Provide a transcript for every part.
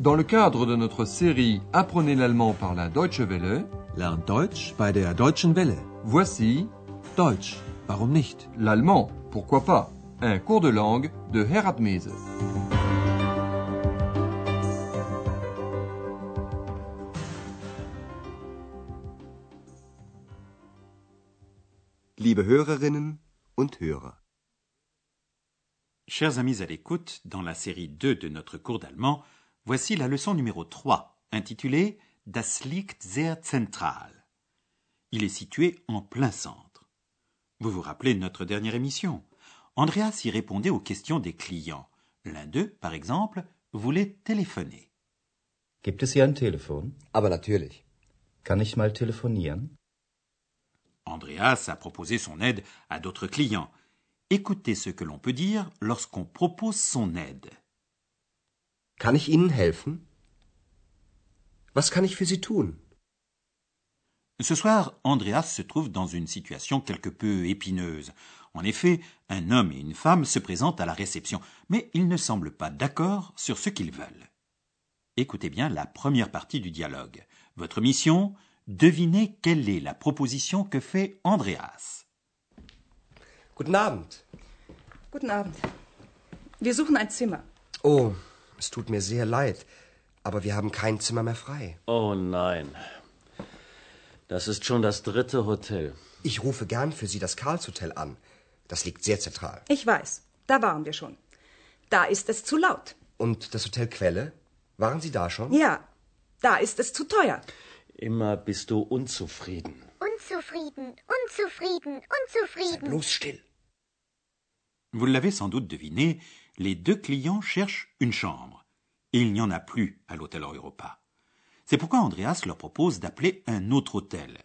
Dans le cadre de notre série Apprenez l'allemand par la Deutsche Welle, Lernt Deutsch bei der Deutschen Welle. voici Deutsch, warum nicht? l'allemand, pourquoi pas, un cours de langue de Herat Mese. Liebe Hörerinnen und Hörer. Chers amis à l'écoute, dans la série 2 de notre cours d'allemand, voici la leçon numéro 3, intitulée Das liegt sehr zentral. Il est situé en plein centre. Vous vous rappelez de notre dernière émission? Andreas y répondait aux questions des clients. L'un d'eux, par exemple, voulait téléphoner. Gibt es hier ein Telefon? Aber natürlich. Kann ich mal telefonieren? Andreas a proposé son aide à d'autres clients. Écoutez ce que l'on peut dire lorsqu'on propose son aide. Kann ich Ihnen helfen? Was kann ich für Sie tun? Ce soir, Andreas se trouve dans une situation quelque peu épineuse. En effet, un homme et une femme se présentent à la réception, mais ils ne semblent pas d'accord sur ce qu'ils veulent. Écoutez bien la première partie du dialogue. Votre mission, devinez quelle est la proposition que fait Andreas. Guten Abend. Guten Abend. Wir suchen ein Zimmer. Oh, es tut mir sehr leid, aber wir haben kein Zimmer mehr frei. Oh nein. Das ist schon das dritte Hotel. Ich rufe gern für Sie das Karlshotel an. Das liegt sehr zentral. Ich weiß, da waren wir schon. Da ist es zu laut. Und das Hotel Quelle? Waren Sie da schon? Ja, da ist es zu teuer. Immer bist du unzufrieden. Unzufrieden, unzufrieden, unzufrieden. Bloß still. Vous l'avez sans doute deviné, les deux clients cherchent une chambre. Et il n'y en a plus à l'hôtel Europa. C'est pourquoi Andreas leur propose d'appeler un autre hôtel.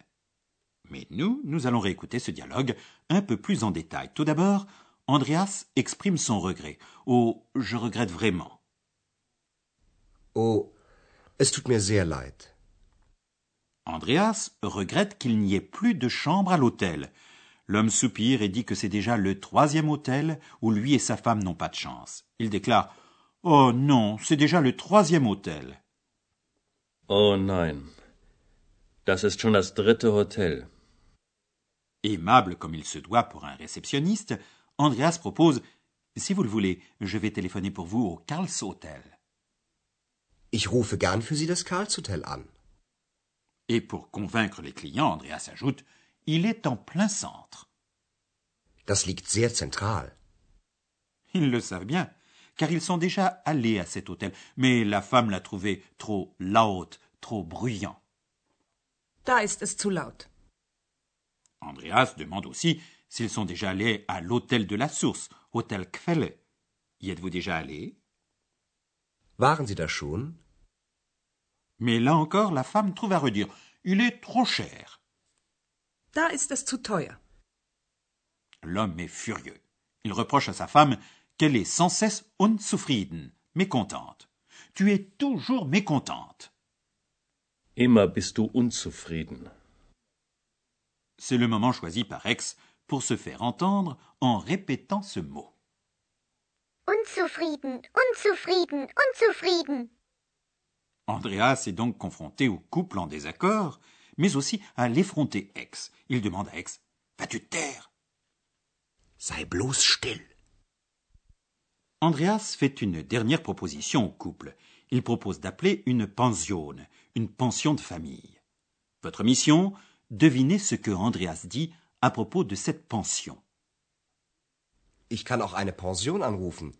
Mais nous, nous allons réécouter ce dialogue un peu plus en détail. Tout d'abord, Andreas exprime son regret. Oh, je regrette vraiment. Oh, es tut mir sehr leid. Andreas regrette qu'il n'y ait plus de chambre à l'hôtel. L'homme soupire et dit que c'est déjà le troisième hôtel où lui et sa femme n'ont pas de chance. Il déclare Oh non, c'est déjà le troisième hôtel. Oh nein. Das ist schon das dritte Hotel. Aimable comme il se doit pour un réceptionniste, Andreas propose Si vous le voulez, je vais téléphoner pour vous au Karls Hotel. Ich rufe gern für Sie das Karlshotel an. Et pour convaincre les clients, Andreas ajoute Il est en plein centre. Das liegt sehr zentral. Ils le savent bien, car ils sont déjà allés à cet hôtel, mais la femme l'a trouvé trop laut, trop bruyant. Da ist es zu laut. Andreas demande aussi s'ils sont déjà allés à l'hôtel de la source, hôtel Quelle. Y êtes-vous déjà allé? Waren Sie da schon? Mais là encore, la femme trouve à redire Il est trop cher. Da ist es zu teuer. L'homme est furieux. Il reproche à sa femme qu'elle est sans cesse unzufrieden, mécontente. Tu es toujours mécontente. Immer bist du unzufrieden. C'est le moment choisi par Rex pour se faire entendre en répétant ce mot. Unzufrieden, unzufrieden, unzufrieden. Andreas est donc confronté au couple en désaccord, mais aussi à l'effronté Ex. Il demande à Ex Vas-tu te taire? Sei bloß still. Andreas fait une dernière proposition au couple. Il propose d'appeler une pension, une pension de famille. Votre mission? Devinez ce que Andreas dit à propos de cette pension. Ich kann auch eine Pension anrufen.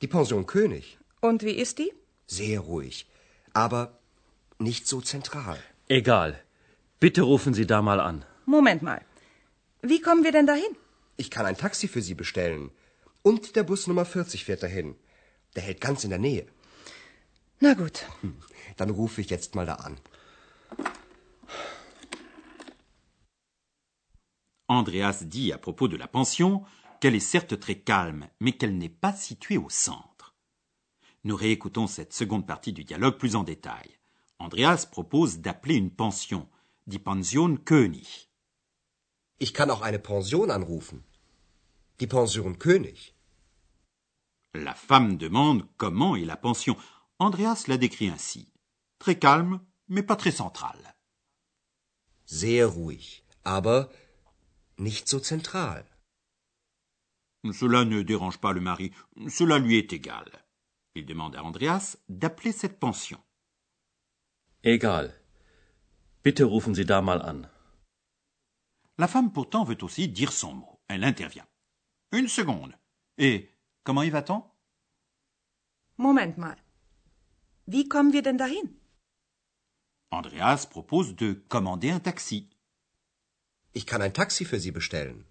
Die Pension König. Und wie ist die? Sehr ruhig. Aber nicht so zentral. Egal. Bitte rufen Sie da mal an. Moment mal. Wie kommen wir denn dahin? Ich kann ein Taxi für Sie bestellen. Und der Bus Nummer 40 fährt dahin. Der hält ganz in der Nähe. Na gut. Dann rufe ich jetzt mal da an. Andreas dit à propos de la pension qu'elle est certes très calme, mais qu'elle n'est pas située au centre. Nous réécoutons cette seconde partie du dialogue plus en détail. Andreas propose d'appeler une pension, die Pension König. Ich kann auch eine Pension anrufen. Die Pension König. La femme demande comment est la pension. Andreas l'a décrit ainsi. Très calme, mais pas très central. Sehr ruhig, aber nicht so zentral. Cela ne dérange pas le mari, cela lui est égal. Il demande à Andreas d'appeler cette pension. Egal. Bitte rufen Sie da mal an. La femme pourtant veut aussi dire son mot. Elle intervient. Une seconde. Et comment y va-t-on? Moment mal. Wie kommen wir denn dahin? Andreas propose de commander un taxi. Ich kann ein Taxi für Sie bestellen.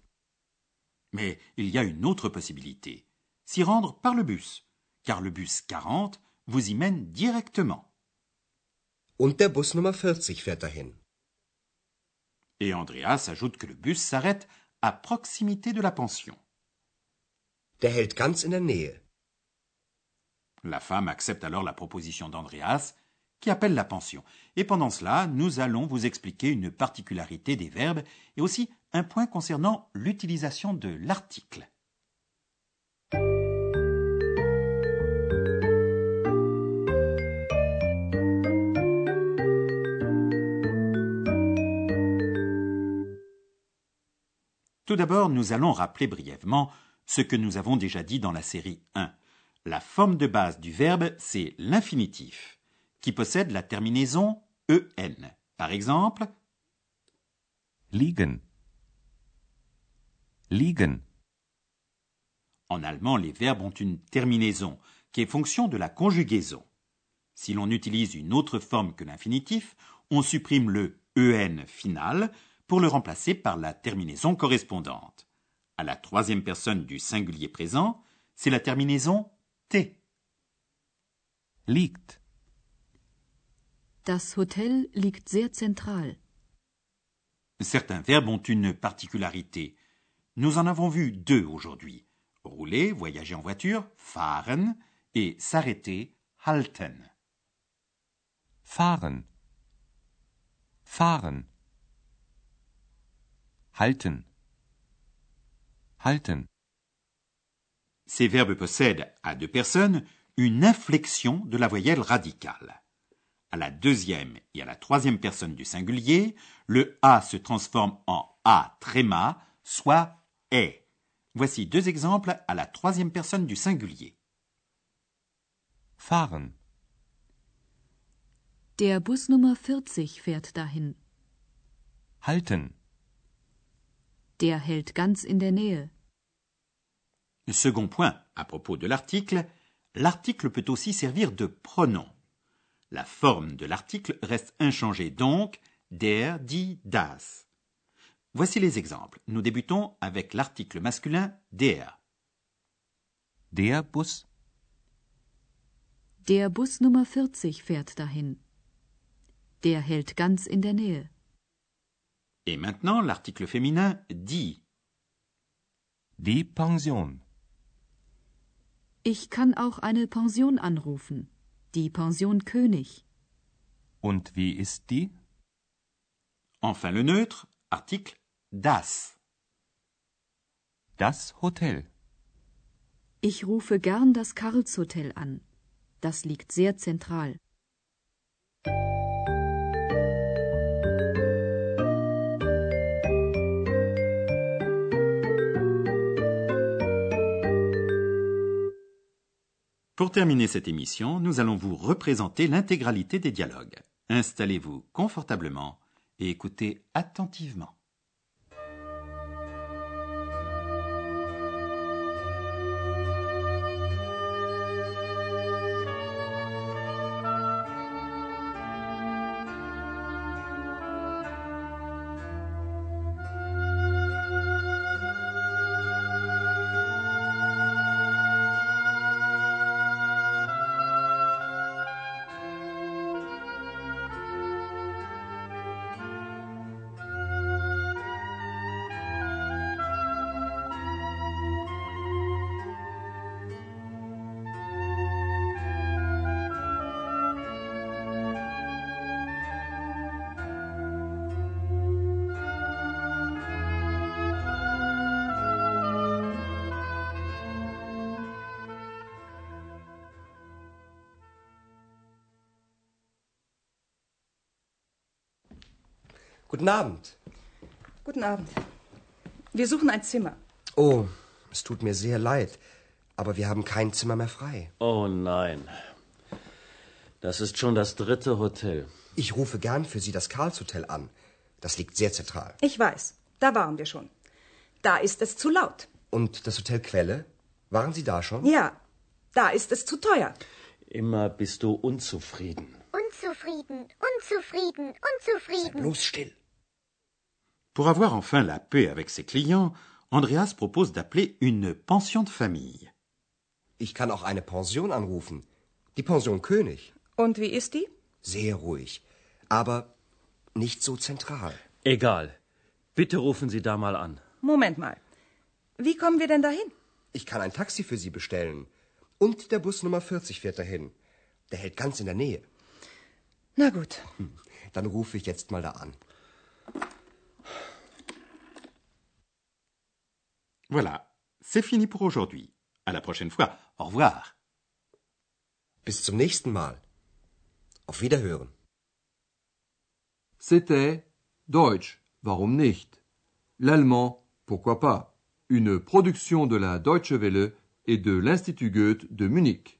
Mais il y a une autre possibilité. S'y rendre par le bus. Car le bus 40 vous y mène directement. Und der Bus Nummer 40 fährt dahin. Et Andreas ajoute que le bus s'arrête à proximité de la pension. Der hält ganz in der Nähe. La femme accepte alors la proposition d'Andreas, qui appelle la pension. Et pendant cela, nous allons vous expliquer une particularité des verbes et aussi un point concernant l'utilisation de l'article. Tout d'abord, nous allons rappeler brièvement ce que nous avons déjà dit dans la série 1. La forme de base du verbe, c'est l'infinitif, qui possède la terminaison en. Par exemple, Liegen. Liegen. en allemand, les verbes ont une terminaison qui est fonction de la conjugaison. Si l'on utilise une autre forme que l'infinitif, on supprime le en final pour le remplacer par la terminaison correspondante. À la troisième personne du singulier présent, c'est la terminaison t. Liegt. Das Hotel liegt sehr zentral. Certains verbes ont une particularité. Nous en avons vu deux aujourd'hui. Rouler, voyager en voiture, fahren, et s'arrêter, halten. Fahren. Fahren. Halten. Halten. Ces verbes possèdent, à deux personnes, une inflexion de la voyelle radicale. À la deuxième et à la troisième personne du singulier, le A se transforme en A tréma, soit est. Voici deux exemples à la troisième personne du singulier. Fahren. Der Bus Nummer 40 fährt dahin. Halten. Der hält ganz in der Nähe. Second point, à propos de l'article, l'article peut aussi servir de pronom. La forme de l'article reste inchangée donc, der, die, das. Voici les exemples. Nous débutons avec l'article masculin der. Der Bus. Der Bus Nummer 40 fährt dahin. Der hält ganz in der Nähe. Et maintenant l'article féminin die. Die Pension. Ich kann auch eine Pension anrufen. Die Pension König. Und wie ist die? Enfin le neutre, article das. Das Hotel. Ich rufe gern das Karlshotel an. Das liegt sehr zentral. Pour terminer cette émission, nous allons vous représenter l'intégralité des dialogues. Installez-vous confortablement et écoutez attentivement. Guten Abend. Guten Abend. Wir suchen ein Zimmer. Oh, es tut mir sehr leid, aber wir haben kein Zimmer mehr frei. Oh nein. Das ist schon das dritte Hotel. Ich rufe gern für Sie das Karlshotel an. Das liegt sehr zentral. Ich weiß, da waren wir schon. Da ist es zu laut. Und das Hotel Quelle? Waren Sie da schon? Ja, da ist es zu teuer. Immer bist du unzufrieden. Unzufrieden, unzufrieden, unzufrieden. Bloß still. Pour avoir enfin la paix avec ses clients, Andreas propose d'appeler une pension de famille. Ich kann auch eine Pension anrufen. Die Pension König. Und wie ist die? Sehr ruhig. Aber nicht so zentral. Egal. Bitte rufen Sie da mal an. Moment mal. Wie kommen wir denn dahin? Ich kann ein Taxi für Sie bestellen. Und der Bus Nummer 40 fährt dahin. Der hält ganz in der Nähe. Na gut. Dann rufe ich jetzt mal da an. Voilà, c'est fini pour aujourd'hui. À la prochaine fois. Au revoir. Bis zum nächsten Mal. Auf Wiederhören. C'était Deutsch, warum nicht? L'allemand, pourquoi pas? Une production de la Deutsche Welle et de l'Institut Goethe de Munich.